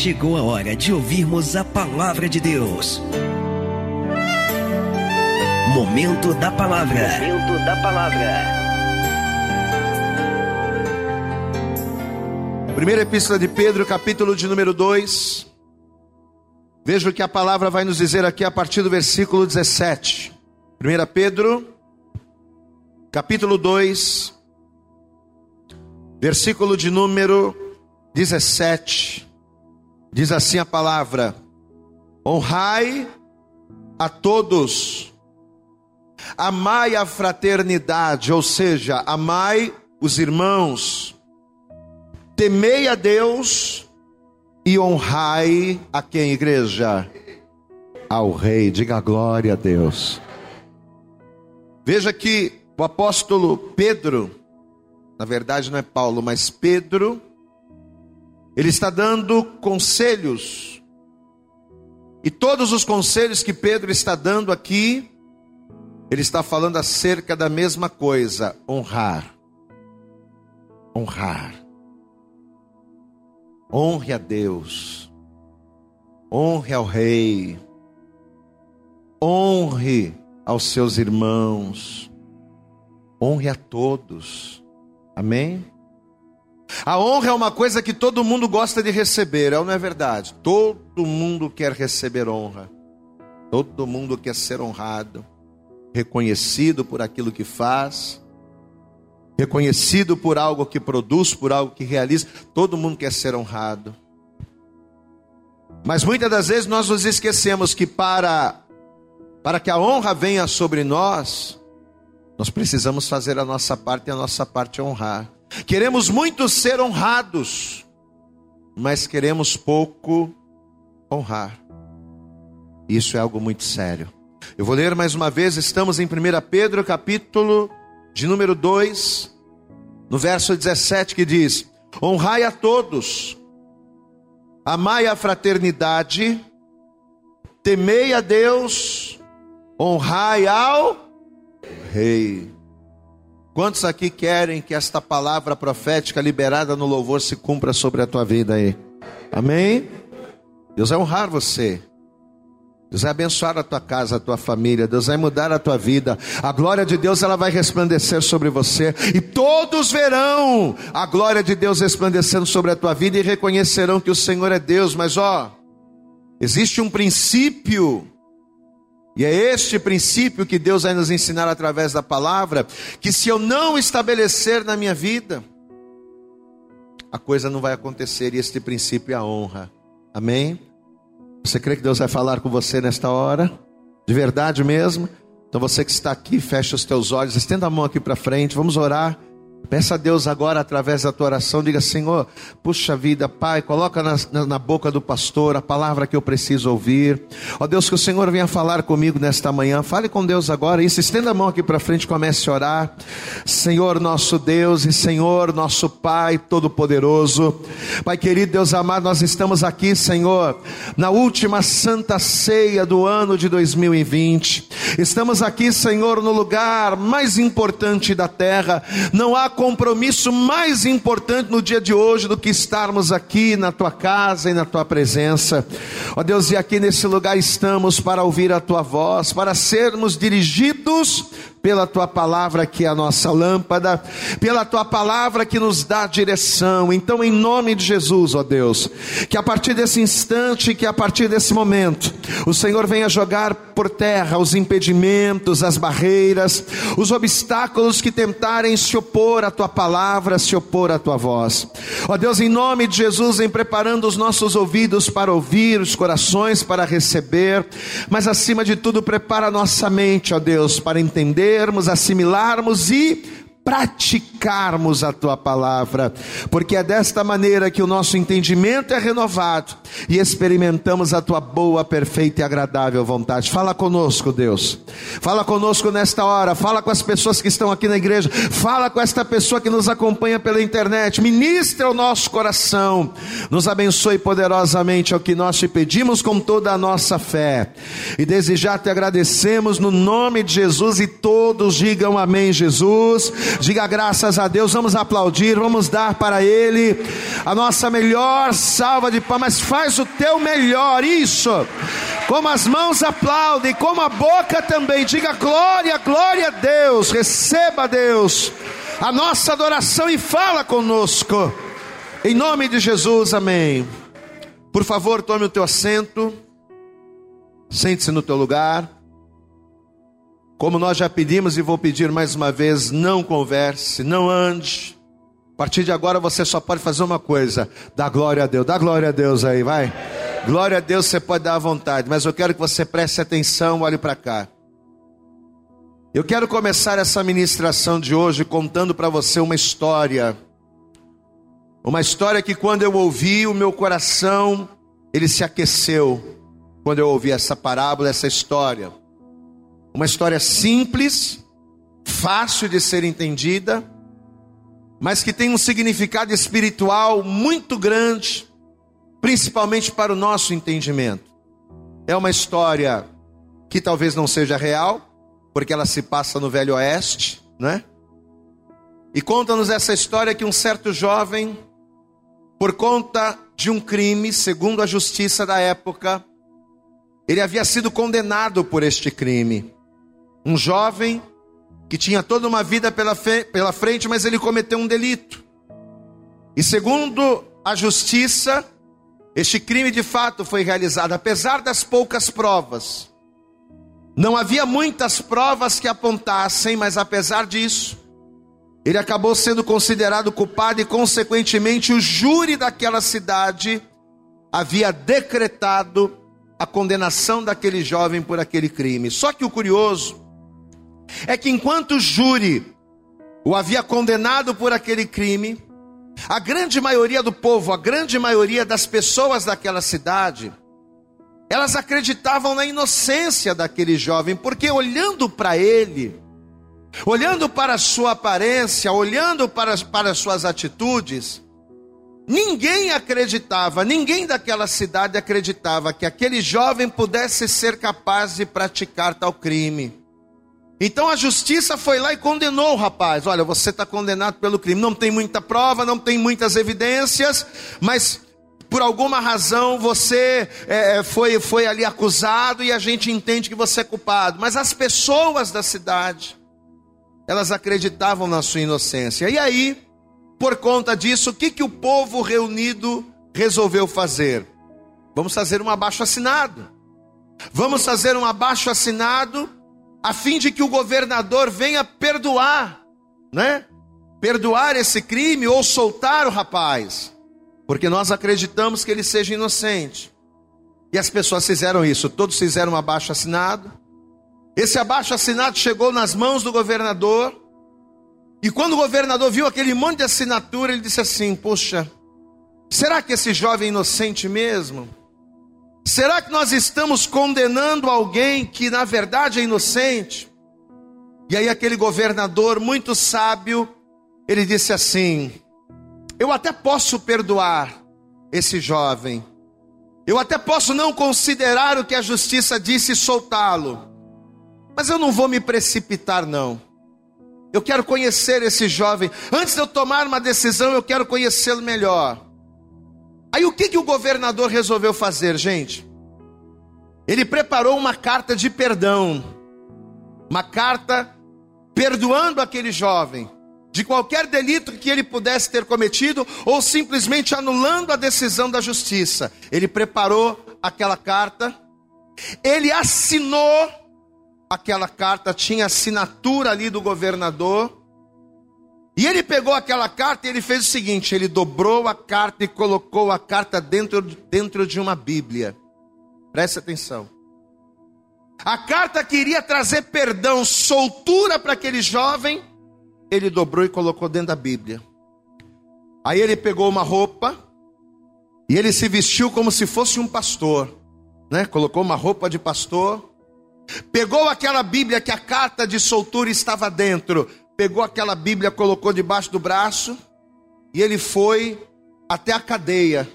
chegou a hora de ouvirmos a palavra de Deus. Momento da palavra. Momento da palavra. Primeira Epístola de Pedro, capítulo de número 2. Veja o que a palavra vai nos dizer aqui a partir do versículo 17. 1 Pedro, capítulo 2, versículo de número 17. Diz assim a palavra: Honrai a todos, amai a fraternidade, ou seja, amai os irmãos, temei a Deus e honrai a quem, igreja? Ao Rei, diga glória a Deus. Veja que o apóstolo Pedro, na verdade não é Paulo, mas Pedro, ele está dando conselhos. E todos os conselhos que Pedro está dando aqui, ele está falando acerca da mesma coisa: honrar. Honrar. Honre a Deus. Honre ao Rei. Honre aos seus irmãos. Honre a todos. Amém? A honra é uma coisa que todo mundo gosta de receber, é não é verdade? Todo mundo quer receber honra. Todo mundo quer ser honrado, reconhecido por aquilo que faz, reconhecido por algo que produz, por algo que realiza. Todo mundo quer ser honrado. Mas muitas das vezes nós nos esquecemos que para para que a honra venha sobre nós, nós precisamos fazer a nossa parte e a nossa parte é honrar. Queremos muito ser honrados, mas queremos pouco honrar. Isso é algo muito sério. Eu vou ler mais uma vez, estamos em 1 Pedro, capítulo de número 2, no verso 17, que diz: Honrai a todos, amai a fraternidade, temei a Deus, honrai ao Rei. Quantos aqui querem que esta palavra profética liberada no louvor se cumpra sobre a tua vida aí? Amém? Deus vai honrar você. Deus vai abençoar a tua casa, a tua família, Deus vai mudar a tua vida. A glória de Deus ela vai resplandecer sobre você e todos verão a glória de Deus resplandecendo sobre a tua vida e reconhecerão que o Senhor é Deus. Mas ó, existe um princípio e é este princípio que Deus vai nos ensinar através da palavra, que se eu não estabelecer na minha vida, a coisa não vai acontecer, e este princípio é a honra. Amém? Você crê que Deus vai falar com você nesta hora? De verdade mesmo? Então você que está aqui, fecha os teus olhos, estenda a mão aqui para frente, vamos orar. Peça a Deus agora, através da tua oração, diga: Senhor, puxa vida, Pai, coloca na, na, na, boca do pastor a palavra que eu preciso ouvir. Ó Deus, que o Senhor venha falar comigo nesta manhã. Fale com Deus agora. Isso, estenda a mão aqui para frente, comece a orar. Senhor, nosso Deus e Senhor, nosso Pai Todo-Poderoso. Pai querido, Deus amado, nós estamos aqui, Senhor, na última santa ceia do ano de 2020. Estamos aqui, Senhor, no lugar mais importante da terra. Não há compromisso mais importante no dia de hoje do que estarmos aqui na tua casa e na tua presença. Ó Deus, e aqui nesse lugar estamos para ouvir a tua voz, para sermos dirigidos pela tua palavra que é a nossa lâmpada, pela tua palavra que nos dá direção. Então, em nome de Jesus, ó Deus, que a partir desse instante, que a partir desse momento, o Senhor venha jogar por terra os impedimentos, as barreiras, os obstáculos que tentarem se opor à tua palavra, se opor à tua voz. Ó Deus, em nome de Jesus, em preparando os nossos ouvidos para ouvir, os corações para receber, mas acima de tudo, prepara a nossa mente, ó Deus, para entender entendermos, assimilarmos e praticarmos a tua palavra, porque é desta maneira que o nosso entendimento é renovado e experimentamos a tua boa, perfeita e agradável vontade. Fala conosco, Deus. Fala conosco nesta hora. Fala com as pessoas que estão aqui na igreja. Fala com esta pessoa que nos acompanha pela internet. Ministra o nosso coração. Nos abençoe poderosamente, é o que nós te pedimos com toda a nossa fé. E desde já te agradecemos no nome de Jesus e todos digam amém, Jesus. Diga graças a Deus, vamos aplaudir, vamos dar para Ele a nossa melhor salva de palmas. Mas faz o teu melhor, isso. Como as mãos aplaudem, como a boca também. Diga glória, glória a Deus. Receba, Deus, a nossa adoração e fala conosco. Em nome de Jesus, amém. Por favor, tome o teu assento. Sente-se no teu lugar. Como nós já pedimos e vou pedir mais uma vez, não converse, não ande. A partir de agora você só pode fazer uma coisa: dá glória a Deus, dá glória a Deus aí, vai. Glória a Deus você pode dar à vontade, mas eu quero que você preste atenção, olhe para cá. Eu quero começar essa ministração de hoje contando para você uma história. Uma história que quando eu ouvi, o meu coração ele se aqueceu quando eu ouvi essa parábola, essa história. Uma história simples, fácil de ser entendida, mas que tem um significado espiritual muito grande, principalmente para o nosso entendimento. É uma história que talvez não seja real, porque ela se passa no Velho Oeste, né? E conta-nos essa história que um certo jovem, por conta de um crime, segundo a justiça da época, ele havia sido condenado por este crime. Um jovem que tinha toda uma vida pela, pela frente, mas ele cometeu um delito. E segundo a justiça, este crime de fato foi realizado, apesar das poucas provas. Não havia muitas provas que apontassem, mas apesar disso, ele acabou sendo considerado culpado e, consequentemente, o júri daquela cidade havia decretado a condenação daquele jovem por aquele crime. Só que o curioso é que enquanto o júri o havia condenado por aquele crime, a grande maioria do povo, a grande maioria das pessoas daquela cidade, elas acreditavam na inocência daquele jovem, porque olhando para ele, olhando para a sua aparência, olhando para, para as suas atitudes, ninguém acreditava, ninguém daquela cidade acreditava que aquele jovem pudesse ser capaz de praticar tal crime. Então a justiça foi lá e condenou o rapaz. Olha, você está condenado pelo crime. Não tem muita prova, não tem muitas evidências, mas por alguma razão você é, é, foi, foi ali acusado e a gente entende que você é culpado. Mas as pessoas da cidade, elas acreditavam na sua inocência. E aí, por conta disso, o que, que o povo reunido resolveu fazer? Vamos fazer um abaixo assinado. Vamos fazer um abaixo assinado a fim de que o governador venha perdoar, né? Perdoar esse crime ou soltar o rapaz, porque nós acreditamos que ele seja inocente. E as pessoas fizeram isso, todos fizeram um abaixo assinado. Esse abaixo assinado chegou nas mãos do governador. E quando o governador viu aquele monte de assinatura, ele disse assim: Poxa, será que esse jovem é inocente mesmo? Será que nós estamos condenando alguém que na verdade é inocente? E aí aquele governador muito sábio, ele disse assim: Eu até posso perdoar esse jovem. Eu até posso não considerar o que a justiça disse e soltá-lo. Mas eu não vou me precipitar não. Eu quero conhecer esse jovem. Antes de eu tomar uma decisão, eu quero conhecê-lo melhor. Aí o que, que o governador resolveu fazer, gente? Ele preparou uma carta de perdão, uma carta perdoando aquele jovem de qualquer delito que ele pudesse ter cometido ou simplesmente anulando a decisão da justiça. Ele preparou aquela carta, ele assinou aquela carta, tinha assinatura ali do governador. E ele pegou aquela carta e ele fez o seguinte: ele dobrou a carta e colocou a carta dentro, dentro de uma Bíblia. Preste atenção. A carta queria trazer perdão, soltura para aquele jovem, ele dobrou e colocou dentro da Bíblia. Aí ele pegou uma roupa e ele se vestiu como se fosse um pastor, né? Colocou uma roupa de pastor, pegou aquela Bíblia que a carta de soltura estava dentro, pegou aquela Bíblia, colocou debaixo do braço e ele foi até a cadeia,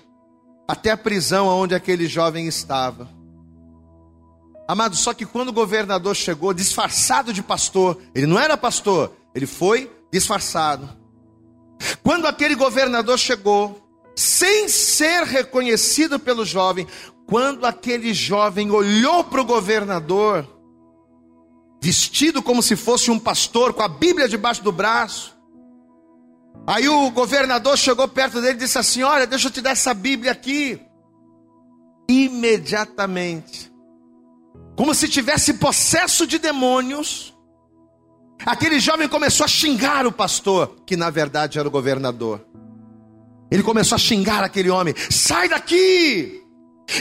até a prisão onde aquele jovem estava. Amado, só que quando o governador chegou disfarçado de pastor, ele não era pastor, ele foi disfarçado. Quando aquele governador chegou, sem ser reconhecido pelo jovem, quando aquele jovem olhou para o governador, vestido como se fosse um pastor, com a Bíblia debaixo do braço, aí o governador chegou perto dele e disse assim: Olha, deixa eu te dar essa Bíblia aqui. Imediatamente, como se tivesse possesso de demônios, aquele jovem começou a xingar o pastor, que na verdade era o governador. Ele começou a xingar aquele homem: sai daqui!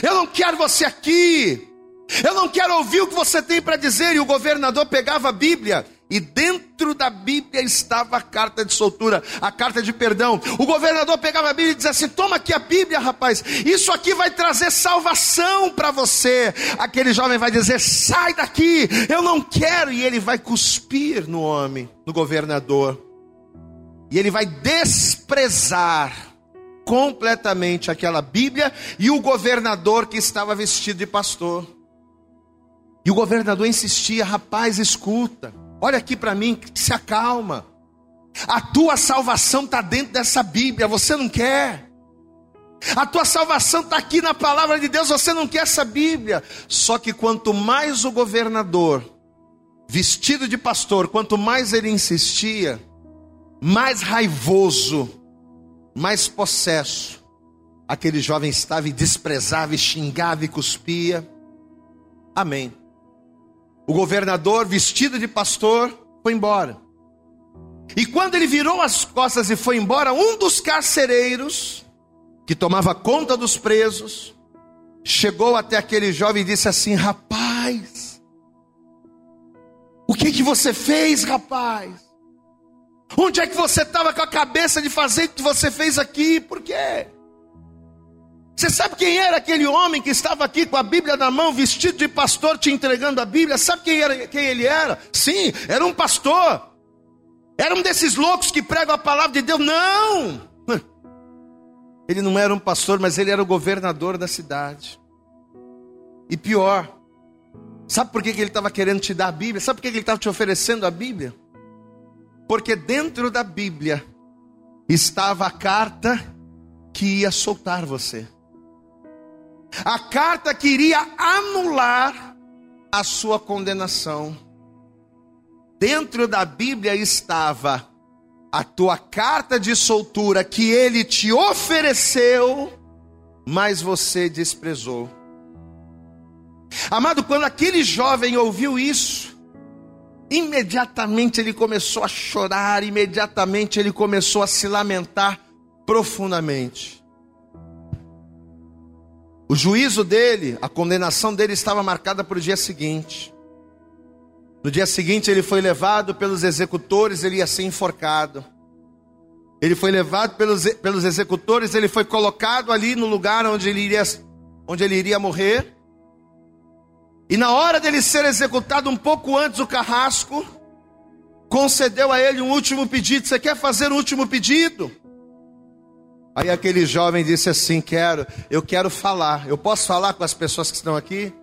Eu não quero você aqui! Eu não quero ouvir o que você tem para dizer. E o governador pegava a Bíblia e dentro da Bíblia estava a carta de soltura, a carta de perdão. O governador pegava a Bíblia e dizia assim: Toma aqui a Bíblia, rapaz, isso aqui vai trazer salvação para você. Aquele jovem vai dizer: Sai daqui, eu não quero. E ele vai cuspir no homem, no governador, e ele vai desprezar completamente aquela Bíblia e o governador que estava vestido de pastor. E o governador insistia: rapaz, escuta, olha aqui para mim, se acalma. A tua salvação está dentro dessa Bíblia, você não quer. A tua salvação está aqui na palavra de Deus, você não quer essa Bíblia. Só que quanto mais o governador, vestido de pastor, quanto mais ele insistia, mais raivoso mais possesso, aquele jovem estava e desprezava, e xingava e cuspia. Amém. O governador, vestido de pastor, foi embora. E quando ele virou as costas e foi embora, um dos carcereiros, que tomava conta dos presos, chegou até aquele jovem e disse assim: Rapaz, o que que você fez, rapaz? Onde é que você estava com a cabeça de fazer o que você fez aqui? Por quê? Você sabe quem era aquele homem que estava aqui com a Bíblia na mão, vestido de pastor, te entregando a Bíblia? Sabe quem, era, quem ele era? Sim, era um pastor. Era um desses loucos que pregam a palavra de Deus. Não! Ele não era um pastor, mas ele era o governador da cidade. E pior, sabe por que ele estava querendo te dar a Bíblia? Sabe por que ele estava te oferecendo a Bíblia? Porque dentro da Bíblia estava a carta que ia soltar você. A carta que iria anular a sua condenação. Dentro da Bíblia estava a tua carta de soltura que ele te ofereceu, mas você desprezou. Amado, quando aquele jovem ouviu isso, Imediatamente ele começou a chorar, imediatamente ele começou a se lamentar profundamente. O juízo dele, a condenação dele estava marcada para o dia seguinte. No dia seguinte ele foi levado pelos executores, ele ia ser enforcado. Ele foi levado pelos, pelos executores, ele foi colocado ali no lugar onde ele iria, onde ele iria morrer. E na hora dele ser executado, um pouco antes, o carrasco concedeu a ele um último pedido. Você quer fazer o último pedido? Aí aquele jovem disse assim: Quero, eu quero falar. Eu posso falar com as pessoas que estão aqui?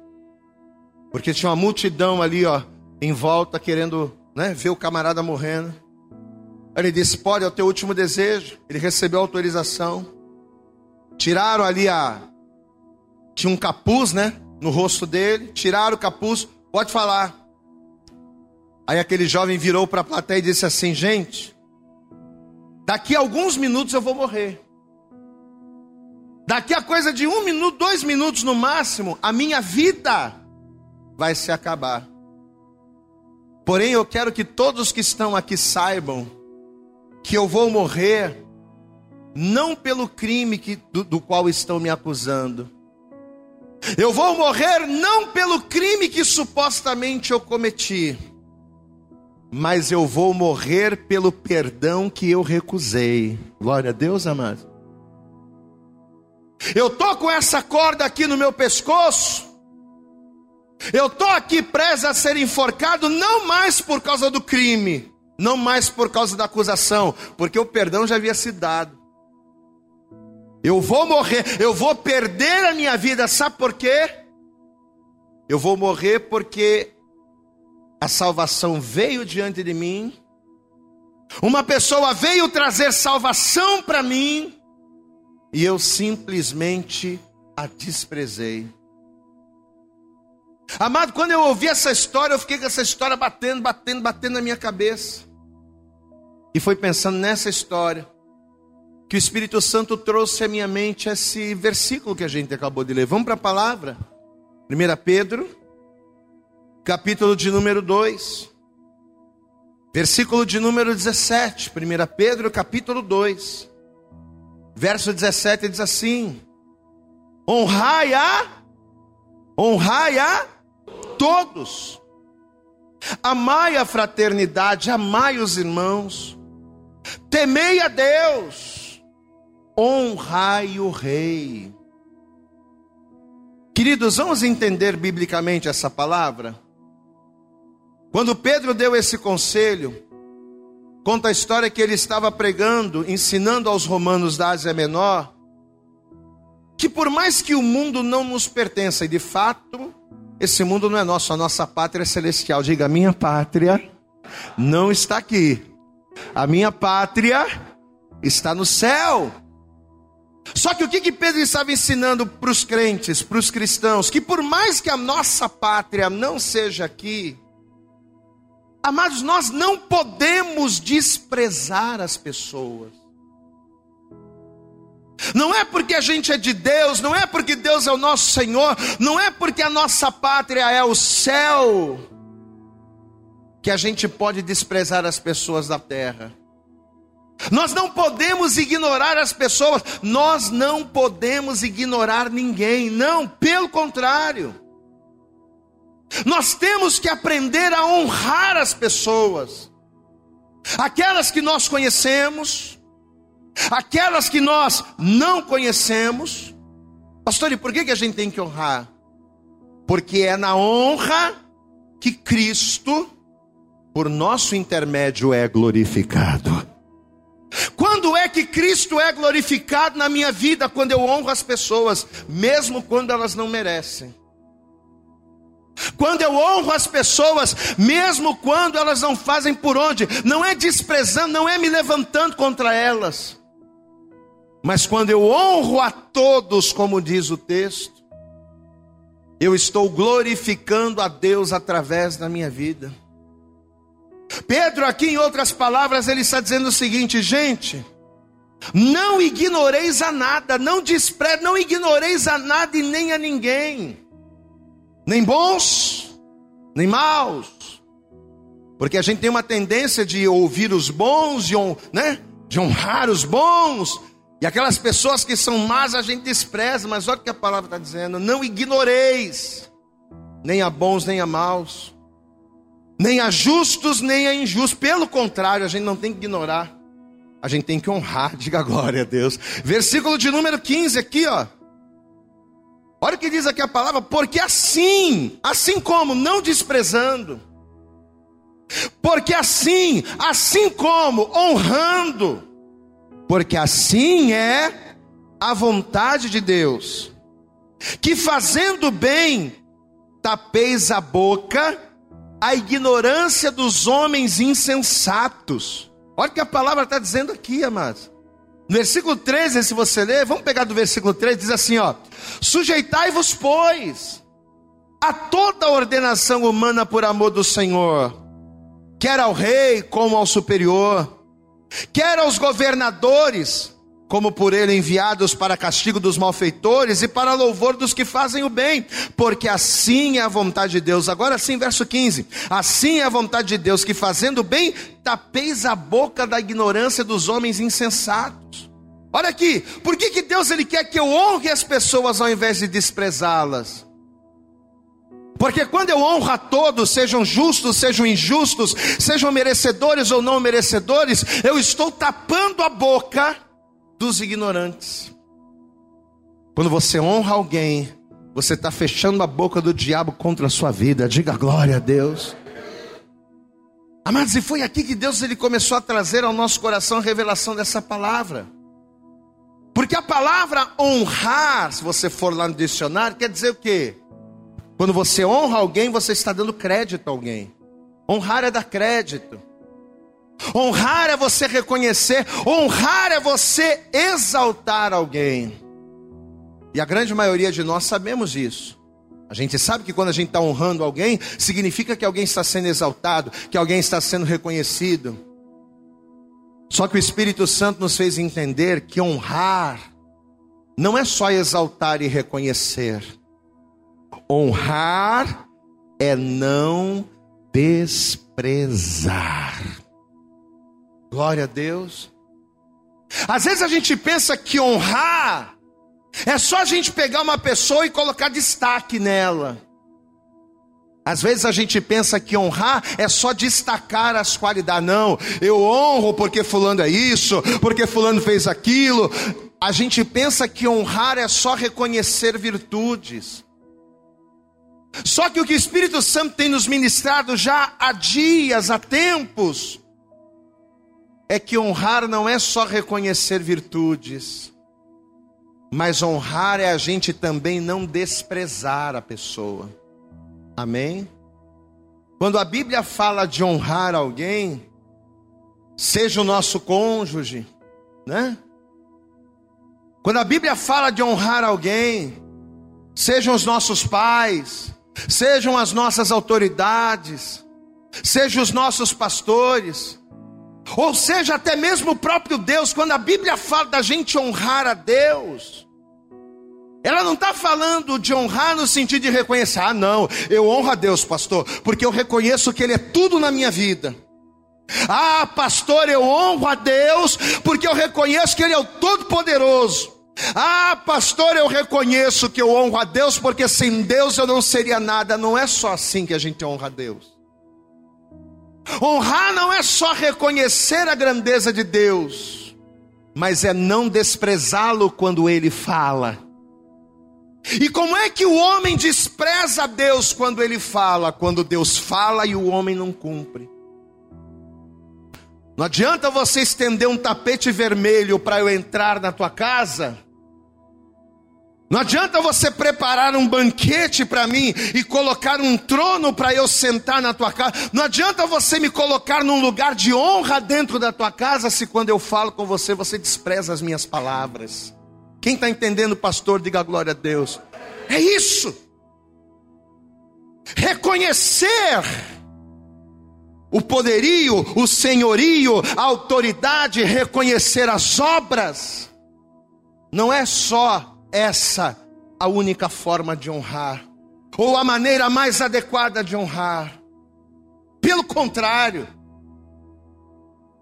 Porque tinha uma multidão ali, ó, em volta, querendo né, ver o camarada morrendo. Ele disse: Pode, é o teu último desejo. Ele recebeu autorização. Tiraram ali a. Tinha um capuz, né? no rosto dele, tiraram o capuz, pode falar. Aí aquele jovem virou para a plateia e disse assim: Gente, daqui a alguns minutos eu vou morrer. Daqui a coisa de um minuto, dois minutos no máximo, a minha vida vai se acabar. Porém, eu quero que todos que estão aqui saibam que eu vou morrer não pelo crime que, do, do qual estão me acusando eu vou morrer não pelo crime que supostamente eu cometi, mas eu vou morrer pelo perdão que eu recusei. Glória a Deus, amado. Eu tô com essa corda aqui no meu pescoço. Eu tô aqui preso a ser enforcado não mais por causa do crime, não mais por causa da acusação, porque o perdão já havia sido dado. Eu vou morrer, eu vou perder a minha vida, sabe por quê? Eu vou morrer porque a salvação veio diante de mim, Uma pessoa veio trazer salvação para mim e eu simplesmente a desprezei. Amado, quando eu ouvi essa história, eu fiquei com essa história batendo, batendo, batendo na minha cabeça. E foi pensando nessa história que o Espírito Santo trouxe à minha mente esse versículo que a gente acabou de ler. Vamos para a palavra. 1 Pedro, capítulo de número 2, versículo de número 17. 1 Pedro, capítulo 2, verso 17 diz assim: Honrai a, honrai a todos, amai a fraternidade, amai os irmãos, temei a Deus, honrai o Rei. Queridos, vamos entender biblicamente essa palavra? Quando Pedro deu esse conselho, conta a história que ele estava pregando, ensinando aos romanos da Ásia Menor, que por mais que o mundo não nos pertença, e de fato, esse mundo não é nosso, a nossa pátria é celestial. Diga, minha pátria não está aqui. A minha pátria está no céu. Só que o que, que Pedro estava ensinando para os crentes, para os cristãos? Que por mais que a nossa pátria não seja aqui, amados, nós não podemos desprezar as pessoas. Não é porque a gente é de Deus, não é porque Deus é o nosso Senhor, não é porque a nossa pátria é o céu, que a gente pode desprezar as pessoas da terra. Nós não podemos ignorar as pessoas, nós não podemos ignorar ninguém, não, pelo contrário. Nós temos que aprender a honrar as pessoas, aquelas que nós conhecemos, aquelas que nós não conhecemos. Pastor, e por que, que a gente tem que honrar? Porque é na honra que Cristo, por nosso intermédio, é glorificado. Quando é que Cristo é glorificado na minha vida? Quando eu honro as pessoas, mesmo quando elas não merecem. Quando eu honro as pessoas, mesmo quando elas não fazem por onde, não é desprezando, não é me levantando contra elas, mas quando eu honro a todos, como diz o texto, eu estou glorificando a Deus através da minha vida. Pedro, aqui em outras palavras, ele está dizendo o seguinte, gente, não ignoreis a nada, não despre, não ignoreis a nada e nem a ninguém, nem bons, nem maus, porque a gente tem uma tendência de ouvir os bons, de, né, de honrar os bons, e aquelas pessoas que são más a gente despreza, mas olha o que a palavra está dizendo: não ignoreis, nem a bons nem a maus nem a justos, nem a injustos. Pelo contrário, a gente não tem que ignorar. A gente tem que honrar, diga glória a Deus. Versículo de número 15 aqui, ó. Olha o que diz aqui a palavra, porque assim, assim como, não desprezando, porque assim, assim como, honrando, porque assim é a vontade de Deus, que fazendo bem, tapeis a boca a ignorância dos homens insensatos. Olha o que a palavra está dizendo aqui, amados. No versículo 13, se você ler, vamos pegar do versículo 13, diz assim: ó, sujeitai-vos, pois, a toda ordenação humana por amor do Senhor, quer ao rei como ao superior, quer aos governadores, como por ele enviados para castigo dos malfeitores e para louvor dos que fazem o bem, porque assim é a vontade de Deus. Agora sim, verso 15: assim é a vontade de Deus, que fazendo o bem, tapeis a boca da ignorância dos homens insensatos. Olha aqui, por que, que Deus ele quer que eu honre as pessoas ao invés de desprezá-las? Porque quando eu honro a todos, sejam justos, sejam injustos, sejam merecedores ou não merecedores, eu estou tapando a boca dos ignorantes. Quando você honra alguém, você está fechando a boca do diabo contra a sua vida. Diga glória a Deus. Amados, e foi aqui que Deus ele começou a trazer ao nosso coração a revelação dessa palavra. Porque a palavra honrar, se você for lá no dicionário, quer dizer o quê? Quando você honra alguém, você está dando crédito a alguém. Honrar é dar crédito. Honrar é você reconhecer, honrar é você exaltar alguém. E a grande maioria de nós sabemos isso. A gente sabe que quando a gente está honrando alguém, significa que alguém está sendo exaltado, que alguém está sendo reconhecido. Só que o Espírito Santo nos fez entender que honrar não é só exaltar e reconhecer. Honrar é não desprezar. Glória a Deus. Às vezes a gente pensa que honrar é só a gente pegar uma pessoa e colocar destaque nela. Às vezes a gente pensa que honrar é só destacar as qualidades. Não, eu honro porque fulano é isso, porque fulano fez aquilo. A gente pensa que honrar é só reconhecer virtudes. Só que o que o Espírito Santo tem nos ministrado já há dias, há tempos, é que honrar não é só reconhecer virtudes. Mas honrar é a gente também não desprezar a pessoa. Amém? Quando a Bíblia fala de honrar alguém, seja o nosso cônjuge, né? Quando a Bíblia fala de honrar alguém, sejam os nossos pais, sejam as nossas autoridades, sejam os nossos pastores, ou seja, até mesmo o próprio Deus, quando a Bíblia fala da gente honrar a Deus, ela não está falando de honrar no sentido de reconhecer, ah, não, eu honro a Deus, pastor, porque eu reconheço que Ele é tudo na minha vida. Ah, pastor, eu honro a Deus, porque eu reconheço que Ele é o Todo-Poderoso. Ah, pastor, eu reconheço que eu honro a Deus, porque sem Deus eu não seria nada. Não é só assim que a gente honra a Deus. Honrar não é só reconhecer a grandeza de Deus, mas é não desprezá-lo quando ele fala. E como é que o homem despreza Deus quando ele fala? Quando Deus fala e o homem não cumpre. Não adianta você estender um tapete vermelho para eu entrar na tua casa não adianta você preparar um banquete para mim e colocar um trono para eu sentar na tua casa. Não adianta você me colocar num lugar de honra dentro da tua casa se quando eu falo com você você despreza as minhas palavras. Quem está entendendo, pastor, diga glória a Deus. É isso. Reconhecer o poderio, o senhorio, a autoridade, reconhecer as obras. Não é só essa a única forma de honrar, ou a maneira mais adequada de honrar. Pelo contrário,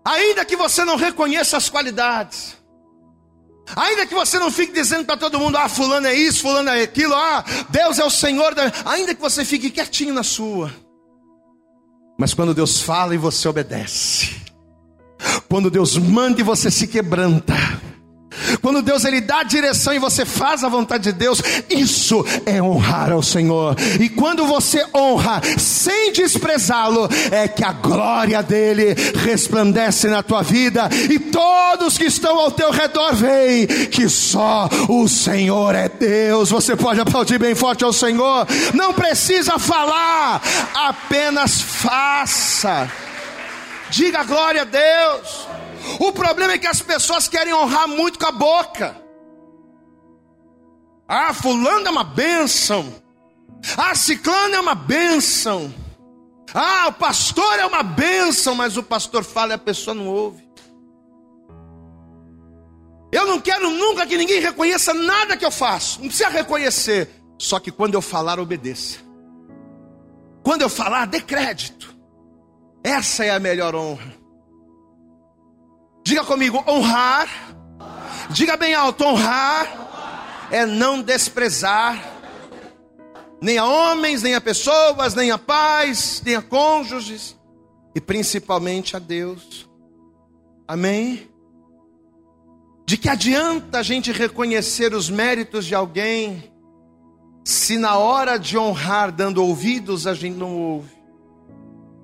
ainda que você não reconheça as qualidades, ainda que você não fique dizendo para todo mundo, ah, fulano é isso, fulano é aquilo, ah, Deus é o Senhor, ainda que você fique quietinho na sua, mas quando Deus fala e você obedece, quando Deus manda e você se quebranta, quando Deus ele dá a direção e você faz a vontade de Deus, isso é honrar ao Senhor. E quando você honra sem desprezá-lo, é que a glória dele resplandece na tua vida e todos que estão ao teu redor veem que só o Senhor é Deus. Você pode aplaudir bem forte ao Senhor. Não precisa falar, apenas faça. Diga glória a Deus. O problema é que as pessoas querem honrar muito com a boca. Ah, fulano é uma bênção. Ah, ciclano é uma bênção. Ah, o pastor é uma bênção, mas o pastor fala e a pessoa não ouve. Eu não quero nunca que ninguém reconheça nada que eu faço. Não precisa reconhecer. Só que quando eu falar, obedeça. Quando eu falar, dê crédito. Essa é a melhor honra. Diga comigo, honrar. Diga bem alto, honrar é não desprezar nem a homens, nem a pessoas, nem a pais, nem a cônjuges e principalmente a Deus. Amém? De que adianta a gente reconhecer os méritos de alguém se na hora de honrar dando ouvidos a gente não ouve?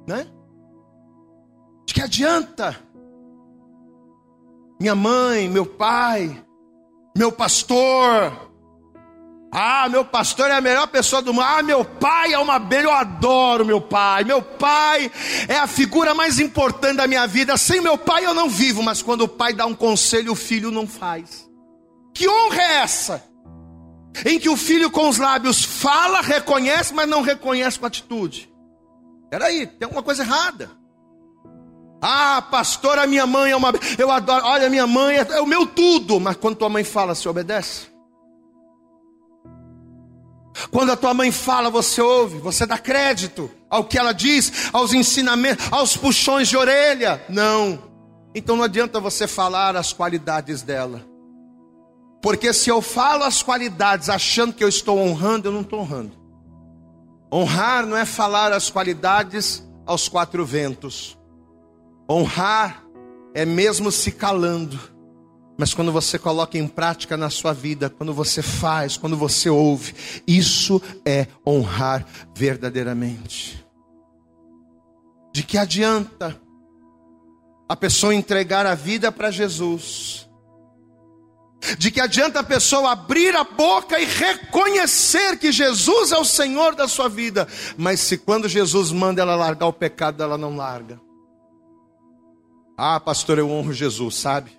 Né? De que adianta minha mãe, meu pai, meu pastor. Ah, meu pastor é a melhor pessoa do mundo. Ah, meu pai é uma bela, eu adoro meu pai. Meu pai é a figura mais importante da minha vida. Sem meu pai eu não vivo, mas quando o pai dá um conselho, o filho não faz. Que honra é essa? Em que o filho com os lábios fala, reconhece, mas não reconhece com atitude. Peraí, tem alguma coisa errada. Ah, pastor, a minha mãe é uma. Eu adoro. Olha, minha mãe é, é o meu tudo. Mas quando tua mãe fala, você obedece? Quando a tua mãe fala, você ouve, você dá crédito ao que ela diz, aos ensinamentos, aos puxões de orelha. Não. Então não adianta você falar as qualidades dela. Porque se eu falo as qualidades achando que eu estou honrando, eu não estou honrando. Honrar não é falar as qualidades aos quatro ventos. Honrar é mesmo se calando. Mas quando você coloca em prática na sua vida, quando você faz, quando você ouve, isso é honrar verdadeiramente. De que adianta a pessoa entregar a vida para Jesus de que adianta a pessoa abrir a boca e reconhecer que Jesus é o Senhor da sua vida, mas se quando Jesus manda ela largar o pecado, ela não larga. Ah, pastor, eu honro Jesus, sabe?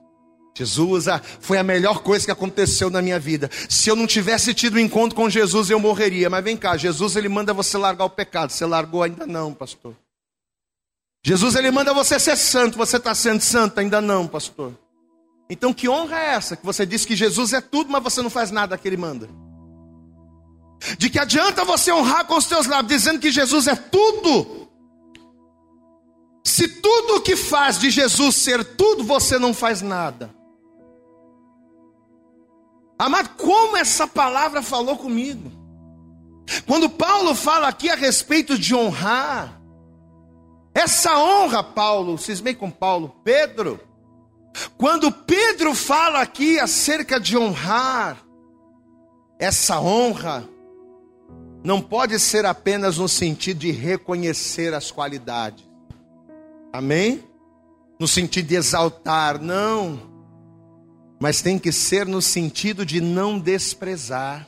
Jesus ah, foi a melhor coisa que aconteceu na minha vida. Se eu não tivesse tido um encontro com Jesus, eu morreria. Mas vem cá, Jesus ele manda você largar o pecado. Você largou ainda não, pastor. Jesus ele manda você ser santo. Você está sendo santo ainda não, pastor. Então, que honra é essa? Que você diz que Jesus é tudo, mas você não faz nada que Ele manda. De que adianta você honrar com os teus lábios, dizendo que Jesus é tudo, se tudo o que faz de Jesus ser tudo, você não faz nada. Amado, como essa palavra falou comigo. Quando Paulo fala aqui a respeito de honrar, essa honra, Paulo, cismei com Paulo, Pedro, quando Pedro fala aqui acerca de honrar, essa honra não pode ser apenas no sentido de reconhecer as qualidades. Amém? No sentido de exaltar, não. Mas tem que ser no sentido de não desprezar.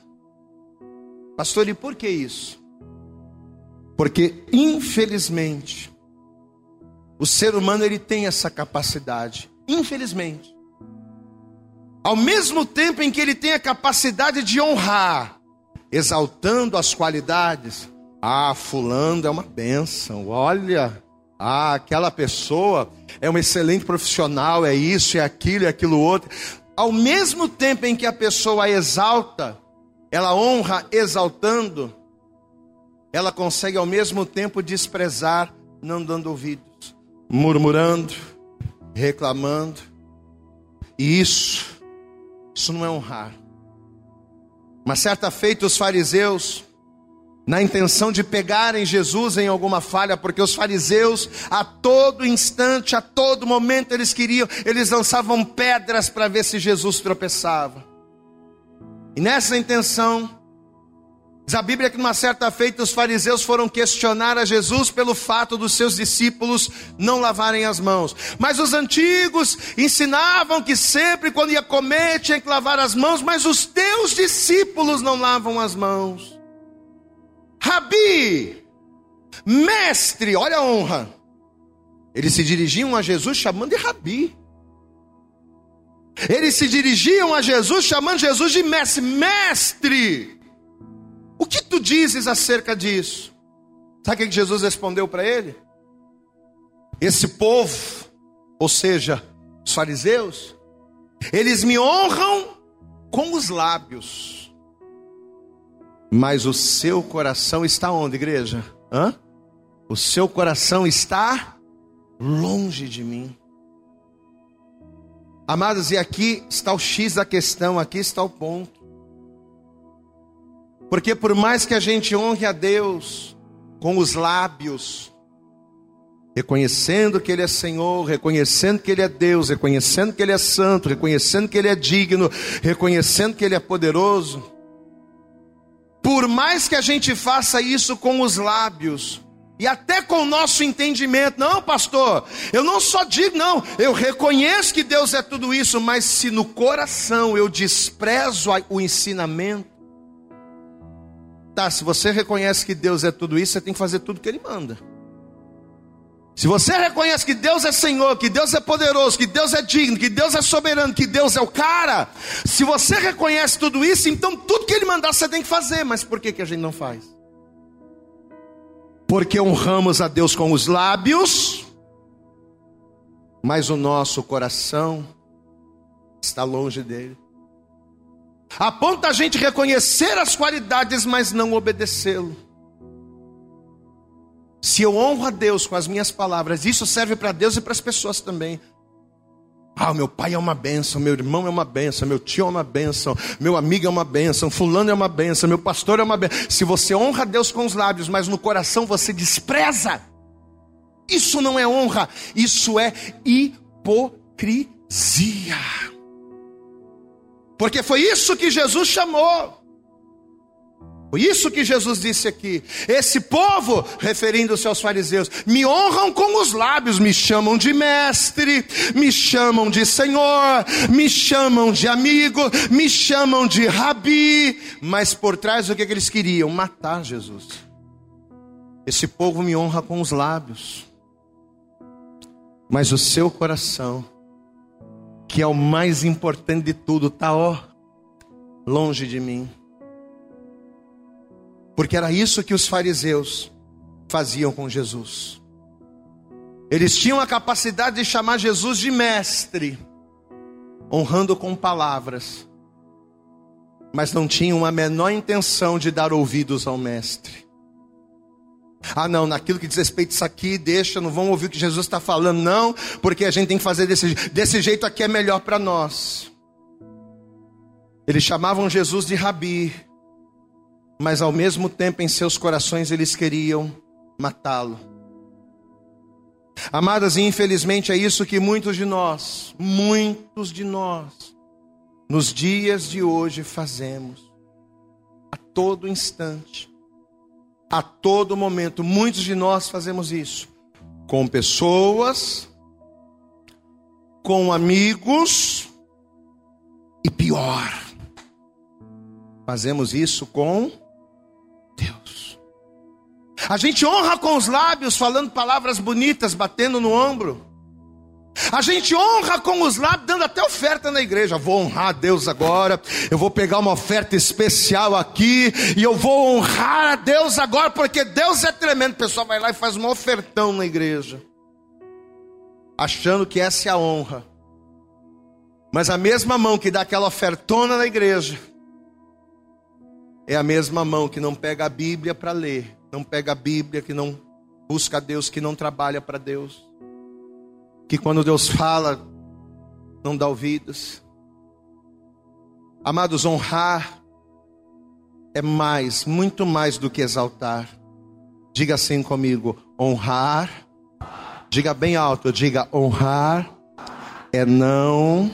Pastor, e por que isso? Porque infelizmente o ser humano ele tem essa capacidade Infelizmente. Ao mesmo tempo em que ele tem a capacidade de honrar, exaltando as qualidades, ah, fulano é uma bênção, olha, ah, aquela pessoa é um excelente profissional, é isso, é aquilo, é aquilo outro. Ao mesmo tempo em que a pessoa exalta, ela honra exaltando, ela consegue ao mesmo tempo desprezar, não dando ouvidos, murmurando, reclamando. E isso, isso não é honrar. Uma certa feita, os fariseus, na intenção de pegarem Jesus em alguma falha, porque os fariseus, a todo instante, a todo momento, eles queriam, eles lançavam pedras para ver se Jesus tropeçava. E nessa intenção, Diz a Bíblia que numa certa feita os fariseus foram questionar a Jesus pelo fato dos seus discípulos não lavarem as mãos. Mas os antigos ensinavam que sempre quando ia comer tinha que lavar as mãos, mas os teus discípulos não lavam as mãos. Rabi, mestre, olha a honra. Eles se dirigiam a Jesus chamando de Rabi. Eles se dirigiam a Jesus chamando Jesus de mestre, mestre. O que tu dizes acerca disso? Sabe o que Jesus respondeu para ele? Esse povo, ou seja, os fariseus, eles me honram com os lábios, mas o seu coração está onde, igreja? Hã? O seu coração está longe de mim. Amados, e aqui está o X da questão, aqui está o ponto. Porque por mais que a gente honre a Deus com os lábios, reconhecendo que Ele é Senhor, reconhecendo que Ele é Deus, reconhecendo que Ele é santo, reconhecendo que Ele é digno, reconhecendo que Ele é poderoso, por mais que a gente faça isso com os lábios, e até com o nosso entendimento, não, pastor, eu não só digo, não, eu reconheço que Deus é tudo isso, mas se no coração eu desprezo o ensinamento, perguntar: se você reconhece que Deus é tudo isso, você tem que fazer tudo que Ele manda. Se você reconhece que Deus é Senhor, que Deus é poderoso, que Deus é digno, que Deus é soberano, que Deus é o cara, se você reconhece tudo isso, então tudo que Ele mandar você tem que fazer. Mas por que, que a gente não faz? Porque honramos a Deus com os lábios, mas o nosso coração está longe dele. Aponta a gente reconhecer as qualidades, mas não obedecê-lo. Se eu honro a Deus com as minhas palavras, isso serve para Deus e para as pessoas também. Ah, meu pai é uma benção, meu irmão é uma benção, meu tio é uma benção, meu amigo é uma benção, fulano é uma benção, meu pastor é uma benção. Se você honra a Deus com os lábios, mas no coração você despreza, isso não é honra, isso é hipocrisia. Porque foi isso que Jesus chamou. Foi isso que Jesus disse aqui. Esse povo, referindo-se aos fariseus, me honram com os lábios, me chamam de mestre, me chamam de senhor, me chamam de amigo, me chamam de rabi, mas por trás o que, que eles queriam? Matar Jesus. Esse povo me honra com os lábios, mas o seu coração, que é o mais importante de tudo, está ó, longe de mim. Porque era isso que os fariseus faziam com Jesus. Eles tinham a capacidade de chamar Jesus de mestre, honrando com palavras, mas não tinham a menor intenção de dar ouvidos ao mestre. Ah, não, naquilo que diz respeito isso aqui, deixa, não vamos ouvir o que Jesus está falando, não, porque a gente tem que fazer desse, desse jeito aqui é melhor para nós. Eles chamavam Jesus de rabi, mas ao mesmo tempo em seus corações eles queriam matá-lo. Amadas, e infelizmente é isso que muitos de nós, muitos de nós, nos dias de hoje fazemos, a todo instante, a todo momento, muitos de nós fazemos isso, com pessoas, com amigos, e pior, fazemos isso com a gente honra com os lábios, falando palavras bonitas, batendo no ombro. A gente honra com os lábios, dando até oferta na igreja. Vou honrar a Deus agora. Eu vou pegar uma oferta especial aqui. E eu vou honrar a Deus agora, porque Deus é tremendo. O pessoal vai lá e faz uma ofertão na igreja, achando que essa é a honra. Mas a mesma mão que dá aquela ofertona na igreja, é a mesma mão que não pega a Bíblia para ler não pega a Bíblia, que não busca a Deus, que não trabalha para Deus, que quando Deus fala, não dá ouvidos. Amados, honrar é mais, muito mais do que exaltar. Diga assim comigo: honrar, diga bem alto, diga honrar é não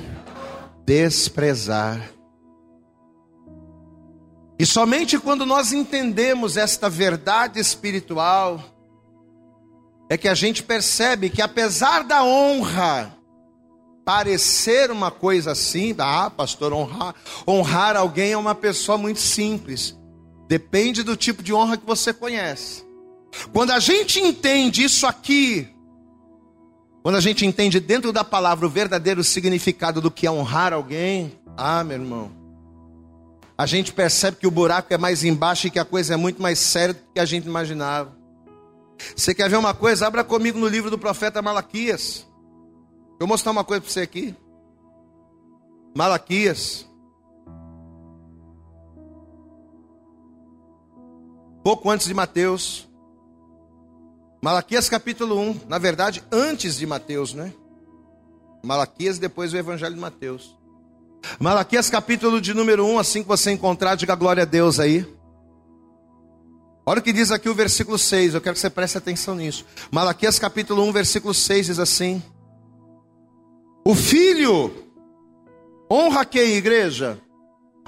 desprezar. E somente quando nós entendemos esta verdade espiritual, é que a gente percebe que apesar da honra parecer uma coisa assim, ah, pastor, honrar, honrar alguém é uma pessoa muito simples. Depende do tipo de honra que você conhece. Quando a gente entende isso aqui, quando a gente entende dentro da palavra o verdadeiro significado do que é honrar alguém, ah, meu irmão, a gente percebe que o buraco é mais embaixo e que a coisa é muito mais séria do que a gente imaginava. Você quer ver uma coisa? Abra comigo no livro do profeta Malaquias. Eu vou mostrar uma coisa para você aqui. Malaquias. Pouco antes de Mateus. Malaquias capítulo 1. Na verdade, antes de Mateus, né? Malaquias depois o Evangelho de Mateus. Malaquias capítulo de número 1, assim que você encontrar, diga glória a Deus aí. Olha o que diz aqui o versículo 6, eu quero que você preste atenção nisso. Malaquias capítulo 1, versículo 6 diz assim: O filho honra quem, igreja?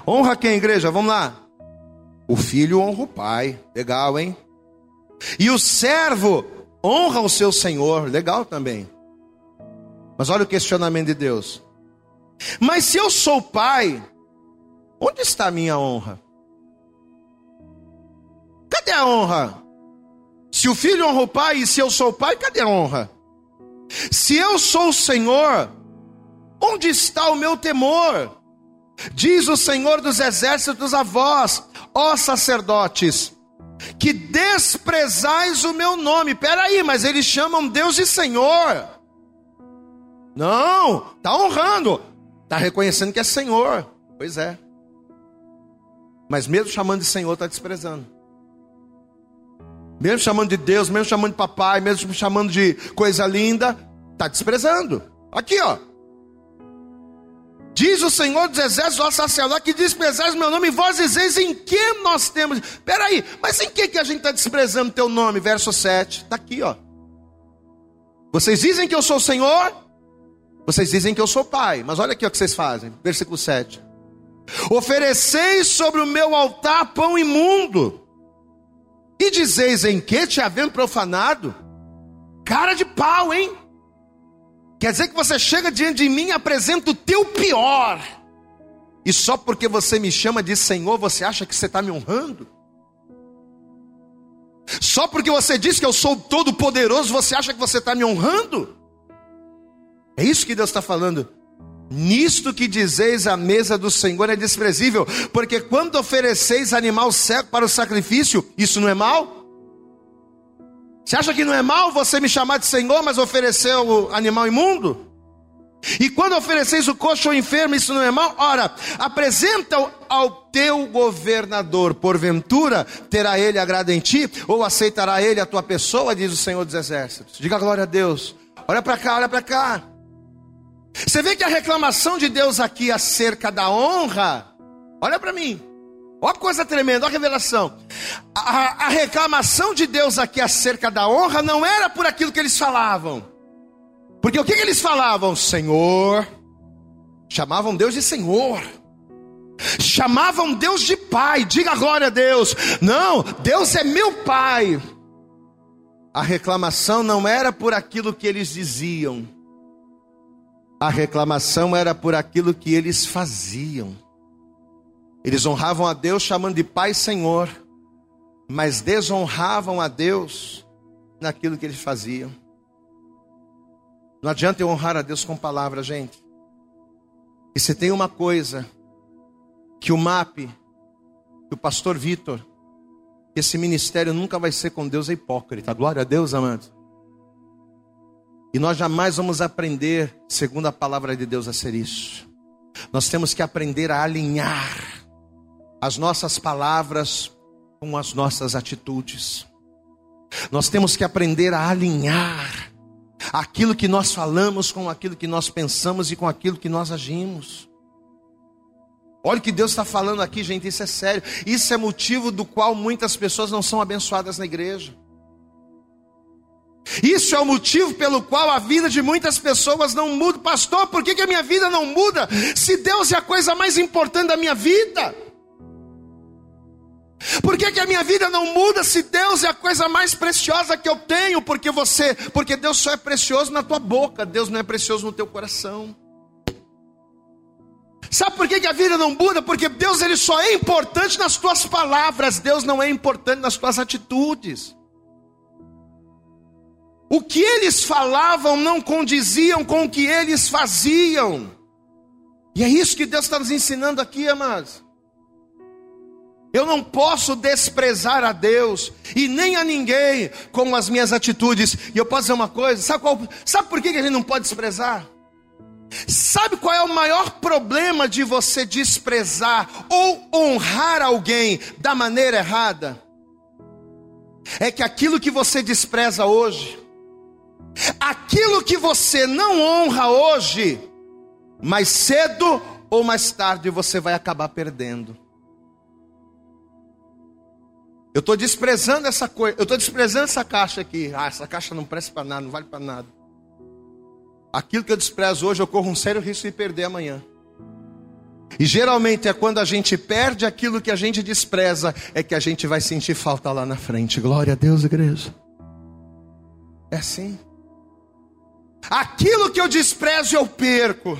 Honra quem, igreja? Vamos lá. O filho honra o pai, legal, hein? E o servo honra o seu senhor, legal também. Mas olha o questionamento de Deus. Mas se eu sou pai, onde está a minha honra? cadê a honra? Se o filho honra o pai e se eu sou pai, cadê a honra? Se eu sou o Senhor, onde está o meu temor? Diz o Senhor dos exércitos a vós, ó sacerdotes, que desprezais o meu nome. Peraí, mas eles chamam Deus de Senhor. Não, está honrando, está reconhecendo que é Senhor. Pois é. Mas mesmo chamando de Senhor, está desprezando. Mesmo chamando de Deus, mesmo chamando de papai, mesmo chamando de coisa linda, está desprezando. Aqui, ó. Diz o Senhor dos Exércitos ao sacerdote que desprezais meu nome, e vós dizeis em que nós temos. Peraí, mas em que, que a gente está desprezando teu nome? Verso 7, está aqui, ó. Vocês dizem que eu sou o Senhor, vocês dizem que eu sou Pai, mas olha aqui o que vocês fazem, versículo 7. Ofereceis sobre o meu altar pão imundo, e dizeis em que te havendo profanado? Cara de pau, hein? Quer dizer que você chega diante de mim e apresenta o teu pior, e só porque você me chama de Senhor, você acha que você está me honrando? Só porque você diz que eu sou todo-poderoso, você acha que você está me honrando? É isso que Deus está falando. Nisto que dizeis a mesa do Senhor é desprezível, porque quando ofereceis animal cego para o sacrifício, isso não é mal? Você acha que não é mal você me chamar de Senhor, mas oferecer o animal imundo? E quando ofereceis o coxo ao enfermo, isso não é mal? Ora, apresenta ao teu governador, porventura terá ele agrado em ti, ou aceitará ele a tua pessoa, diz o Senhor dos Exércitos. Diga glória a Deus. Olha para cá, olha para cá. Você vê que a reclamação de Deus aqui acerca da honra, olha para mim, olha a coisa tremenda, olha a revelação. A, a, reclamação de Deus aqui acerca da honra não era por aquilo que eles falavam, porque o que, que eles falavam? Senhor, chamavam Deus de Senhor, chamavam Deus de Pai, diga glória a Deus, não, Deus é meu Pai. A reclamação não era por aquilo que eles diziam, a reclamação era por aquilo que eles faziam. Eles honravam a Deus chamando de Pai Senhor, mas desonravam a Deus naquilo que eles faziam. Não adianta eu honrar a Deus com palavras, gente. E se tem uma coisa que o MAP, que o pastor Vitor, que esse ministério nunca vai ser com Deus é hipócrita. Glória a Deus, amados. E nós jamais vamos aprender, segundo a palavra de Deus, a ser isso. Nós temos que aprender a alinhar as nossas palavras com as nossas atitudes. Nós temos que aprender a alinhar aquilo que nós falamos com aquilo que nós pensamos e com aquilo que nós agimos. Olha o que Deus está falando aqui, gente, isso é sério. Isso é motivo do qual muitas pessoas não são abençoadas na igreja. Isso é o motivo pelo qual a vida de muitas pessoas não muda. Pastor, por que, que a minha vida não muda? Se Deus é a coisa mais importante da minha vida. Por que, que a minha vida não muda se Deus é a coisa mais preciosa que eu tenho? Porque você, porque Deus só é precioso na tua boca, Deus não é precioso no teu coração. Sabe por que, que a vida não muda? Porque Deus ele só é importante nas tuas palavras, Deus não é importante nas tuas atitudes. O que eles falavam não condiziam com o que eles faziam. E é isso que Deus está nos ensinando aqui, amados. Eu não posso desprezar a Deus e nem a ninguém com as minhas atitudes. E eu posso dizer uma coisa: sabe, qual, sabe por que a gente não pode desprezar? Sabe qual é o maior problema de você desprezar ou honrar alguém da maneira errada? É que aquilo que você despreza hoje, Aquilo que você não honra hoje, mais cedo ou mais tarde você vai acabar perdendo. Eu estou desprezando essa coisa, eu estou desprezando essa caixa aqui. Ah, essa caixa não presta para nada, não vale para nada. Aquilo que eu desprezo hoje, eu corro um sério risco de perder amanhã. E geralmente é quando a gente perde aquilo que a gente despreza, é que a gente vai sentir falta lá na frente. Glória a Deus, igreja. É assim. Aquilo que eu desprezo, eu perco.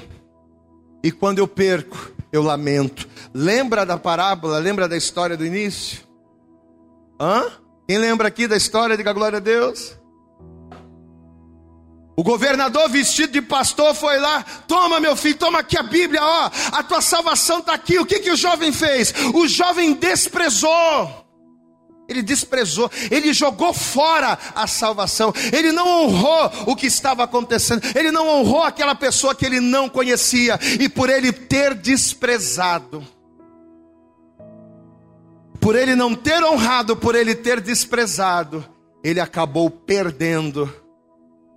E quando eu perco, eu lamento. Lembra da parábola? Lembra da história do início? Hã? Quem lembra aqui da história? Diga glória a Deus. O governador vestido de pastor foi lá, toma meu filho, toma aqui a Bíblia, ó, a tua salvação está aqui. O que, que o jovem fez? O jovem desprezou. Ele desprezou, ele jogou fora a salvação, ele não honrou o que estava acontecendo, ele não honrou aquela pessoa que ele não conhecia, e por ele ter desprezado, por ele não ter honrado, por ele ter desprezado, ele acabou perdendo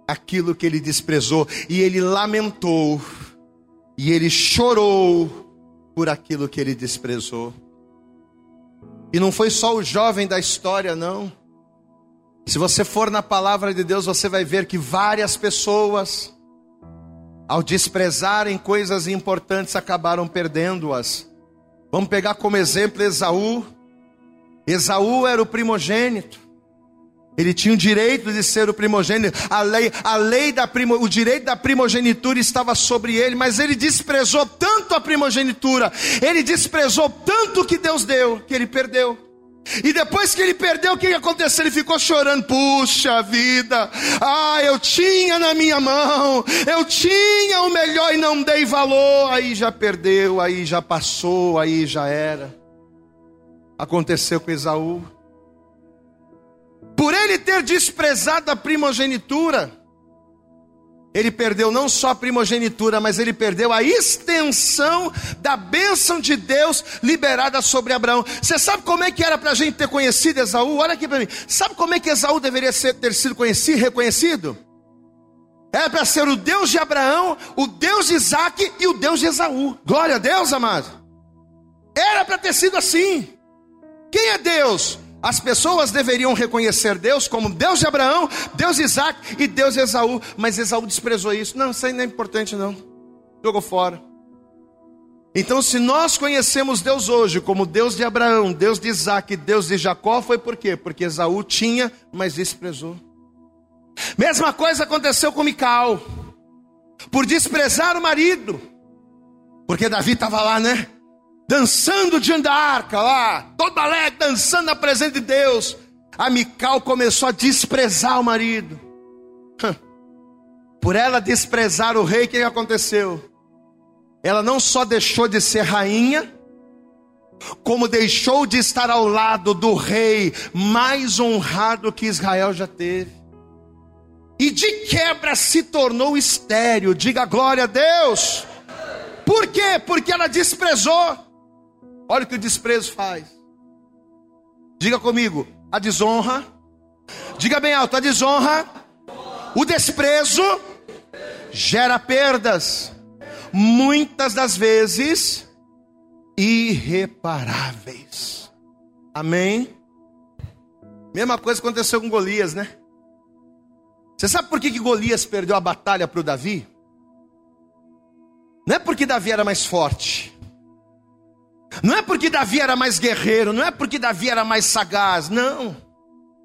aquilo que ele desprezou, e ele lamentou, e ele chorou por aquilo que ele desprezou. E não foi só o jovem da história, não. Se você for na palavra de Deus, você vai ver que várias pessoas, ao desprezarem coisas importantes, acabaram perdendo-as. Vamos pegar como exemplo Esaú. Esaú era o primogênito. Ele tinha o direito de ser o primogênito. A lei, a lei da primo, o direito da primogenitura estava sobre ele, mas ele desprezou tanto a primogenitura, ele desprezou tanto o que Deus deu, que ele perdeu. E depois que ele perdeu, o que aconteceu? Ele ficou chorando. Puxa vida, ah, eu tinha na minha mão, eu tinha o melhor e não dei valor. Aí já perdeu, aí já passou, aí já era. Aconteceu com Esaú. Por ele ter desprezado a primogenitura, ele perdeu não só a primogenitura, mas ele perdeu a extensão da bênção de Deus liberada sobre Abraão. Você sabe como é que era para a gente ter conhecido Esaú? Olha aqui para mim. Sabe como é que Esaú deveria ser, ter sido conhecido, reconhecido? Era para ser o Deus de Abraão, o Deus de Isaac e o Deus de Esaú. Glória a Deus, amado. Era para ter sido assim. Quem é Deus? As pessoas deveriam reconhecer Deus como Deus de Abraão, Deus de Isaac e Deus de Esaú, mas Esaú desprezou isso. Não, isso aí não é importante, não. Jogou fora. Então, se nós conhecemos Deus hoje como Deus de Abraão, Deus de Isaac e Deus de Jacó, foi por quê? Porque Esaú tinha, mas desprezou. Mesma coisa aconteceu com Mical, por desprezar o marido, porque Davi estava lá, né? Dançando diante da arca lá, toda alegre, dançando na presença de Deus. A Mical começou a desprezar o marido. Por ela desprezar o rei, o que aconteceu? Ela não só deixou de ser rainha, como deixou de estar ao lado do rei mais honrado que Israel já teve. E de quebra se tornou estéreo. Diga glória a Deus. Por quê? Porque ela desprezou. Olha o que o desprezo faz. Diga comigo, a desonra. Diga bem alto, a desonra. O desprezo gera perdas. Muitas das vezes irreparáveis. Amém? Mesma coisa aconteceu com Golias, né? Você sabe por que, que Golias perdeu a batalha para o Davi? Não é porque Davi era mais forte. Não é porque Davi era mais guerreiro, não é porque Davi era mais sagaz, não.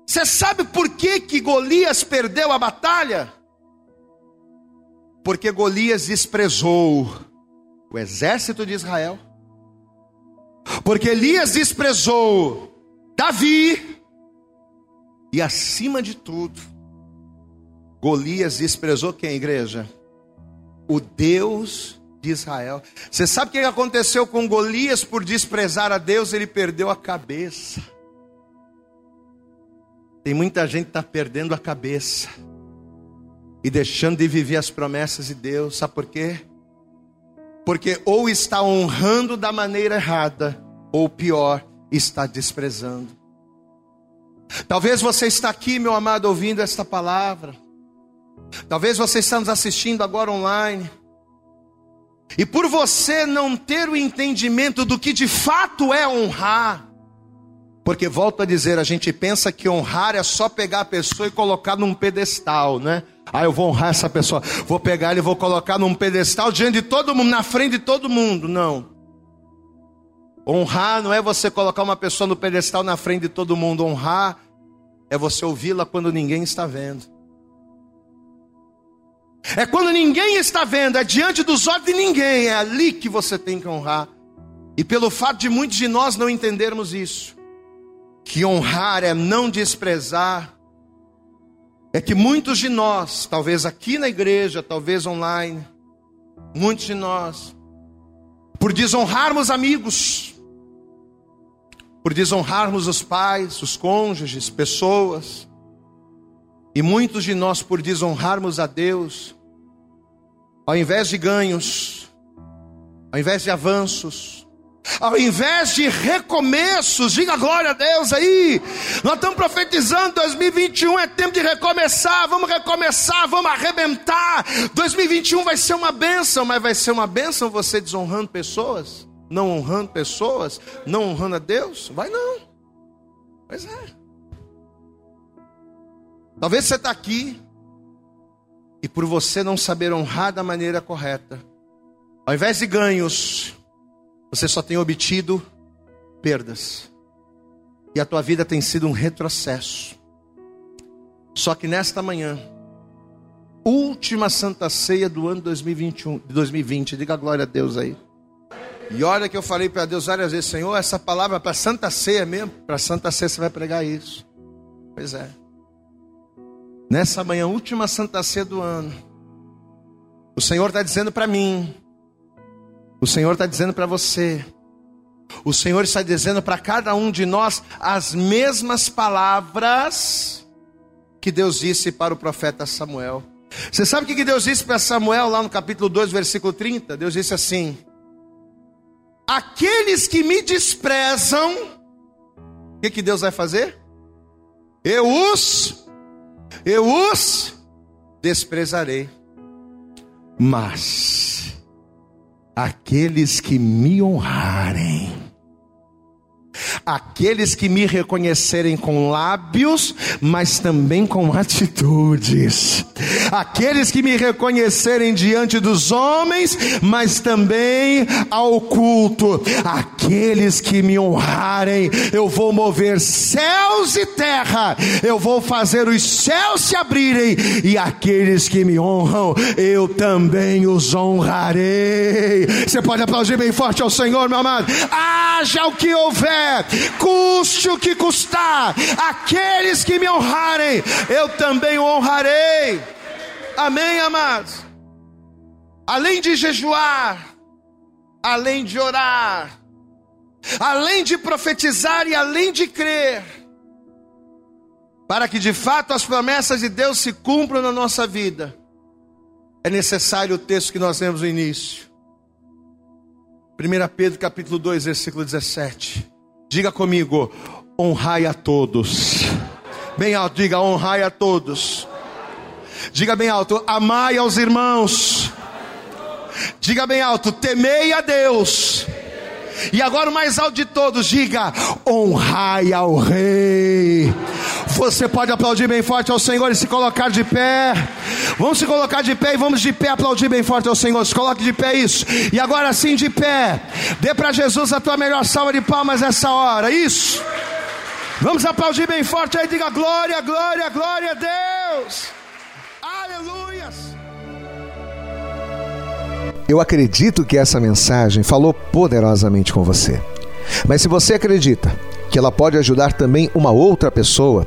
Você sabe por que, que Golias perdeu a batalha? Porque Golias desprezou o exército de Israel. Porque Elias desprezou Davi. E acima de tudo, Golias desprezou quem, igreja? O Deus de Israel. Você sabe o que aconteceu com Golias por desprezar a Deus? Ele perdeu a cabeça. Tem muita gente que está perdendo a cabeça e deixando de viver as promessas de Deus. Sabe por quê? Porque ou está honrando da maneira errada, ou pior, está desprezando. Talvez você está aqui, meu amado, ouvindo esta palavra. Talvez você está nos assistindo agora online. E por você não ter o entendimento do que de fato é honrar, porque volto a dizer, a gente pensa que honrar é só pegar a pessoa e colocar num pedestal, né? Ah, eu vou honrar essa pessoa, vou pegar ele e vou colocar num pedestal diante de todo mundo, na frente de todo mundo. Não. Honrar não é você colocar uma pessoa no pedestal na frente de todo mundo. Honrar é você ouvi-la quando ninguém está vendo. É quando ninguém está vendo, é diante dos olhos de ninguém, é ali que você tem que honrar. E pelo fato de muitos de nós não entendermos isso, que honrar é não desprezar, é que muitos de nós, talvez aqui na igreja, talvez online, muitos de nós, por desonrarmos amigos, por desonrarmos os pais, os cônjuges, pessoas, e muitos de nós por desonrarmos a Deus, ao invés de ganhos, ao invés de avanços, ao invés de recomeços, diga glória a Deus aí. Nós estamos profetizando 2021 é tempo de recomeçar, vamos recomeçar, vamos arrebentar. 2021 vai ser uma bênção, mas vai ser uma bênção você desonrando pessoas, não honrando pessoas, não honrando a Deus? Vai não. Pois é. Talvez você está aqui e por você não saber honrar da maneira correta, ao invés de ganhos, você só tem obtido perdas. E a tua vida tem sido um retrocesso. Só que nesta manhã, última Santa Ceia do ano 2021, 2020, diga glória a Deus aí. E olha que eu falei para Deus várias vezes, Senhor, essa palavra é para Santa Ceia mesmo, para Santa Ceia você vai pregar isso. Pois é. Nessa manhã, última Santa Ceia do ano, o Senhor está dizendo para mim, o Senhor está dizendo para você, o Senhor está dizendo para cada um de nós as mesmas palavras que Deus disse para o profeta Samuel. Você sabe o que Deus disse para Samuel lá no capítulo 2, versículo 30? Deus disse assim: Aqueles que me desprezam, o que, que Deus vai fazer? Eu os, eu os desprezarei. Mas aqueles que me honrarem aqueles que me reconhecerem com lábios, mas também com atitudes, aqueles que me reconhecerem diante dos homens, mas também ao culto, aqueles que me honrarem, eu vou mover céus e terra, eu vou fazer os céus se abrirem, e aqueles que me honram, eu também os honrarei. Você pode aplaudir bem forte ao Senhor, meu amado. Haja o que houver, custe o que custar, aqueles que me honrarem, eu também honrarei. Amém, amados? Além de jejuar, além de orar, além de profetizar e além de crer, para que de fato as promessas de Deus se cumpram na nossa vida, é necessário o texto que nós lemos no início. 1 Pedro capítulo 2, versículo 17. Diga comigo, honrai a todos. Bem alto, diga honrai a todos. Diga bem alto, amai aos irmãos. Diga bem alto, temei a Deus. E agora o mais alto de todos, diga: honrai ao Rei. Você pode aplaudir bem forte ao Senhor e se colocar de pé. Vamos se colocar de pé e vamos de pé aplaudir bem forte ao Senhor. Se coloque de pé, isso. E agora sim de pé. Dê para Jesus a tua melhor salva de palmas essa hora. Isso. Vamos aplaudir bem forte aí. Diga glória, glória, glória a Deus. Aleluias. Eu acredito que essa mensagem falou poderosamente com você. Mas se você acredita que ela pode ajudar também uma outra pessoa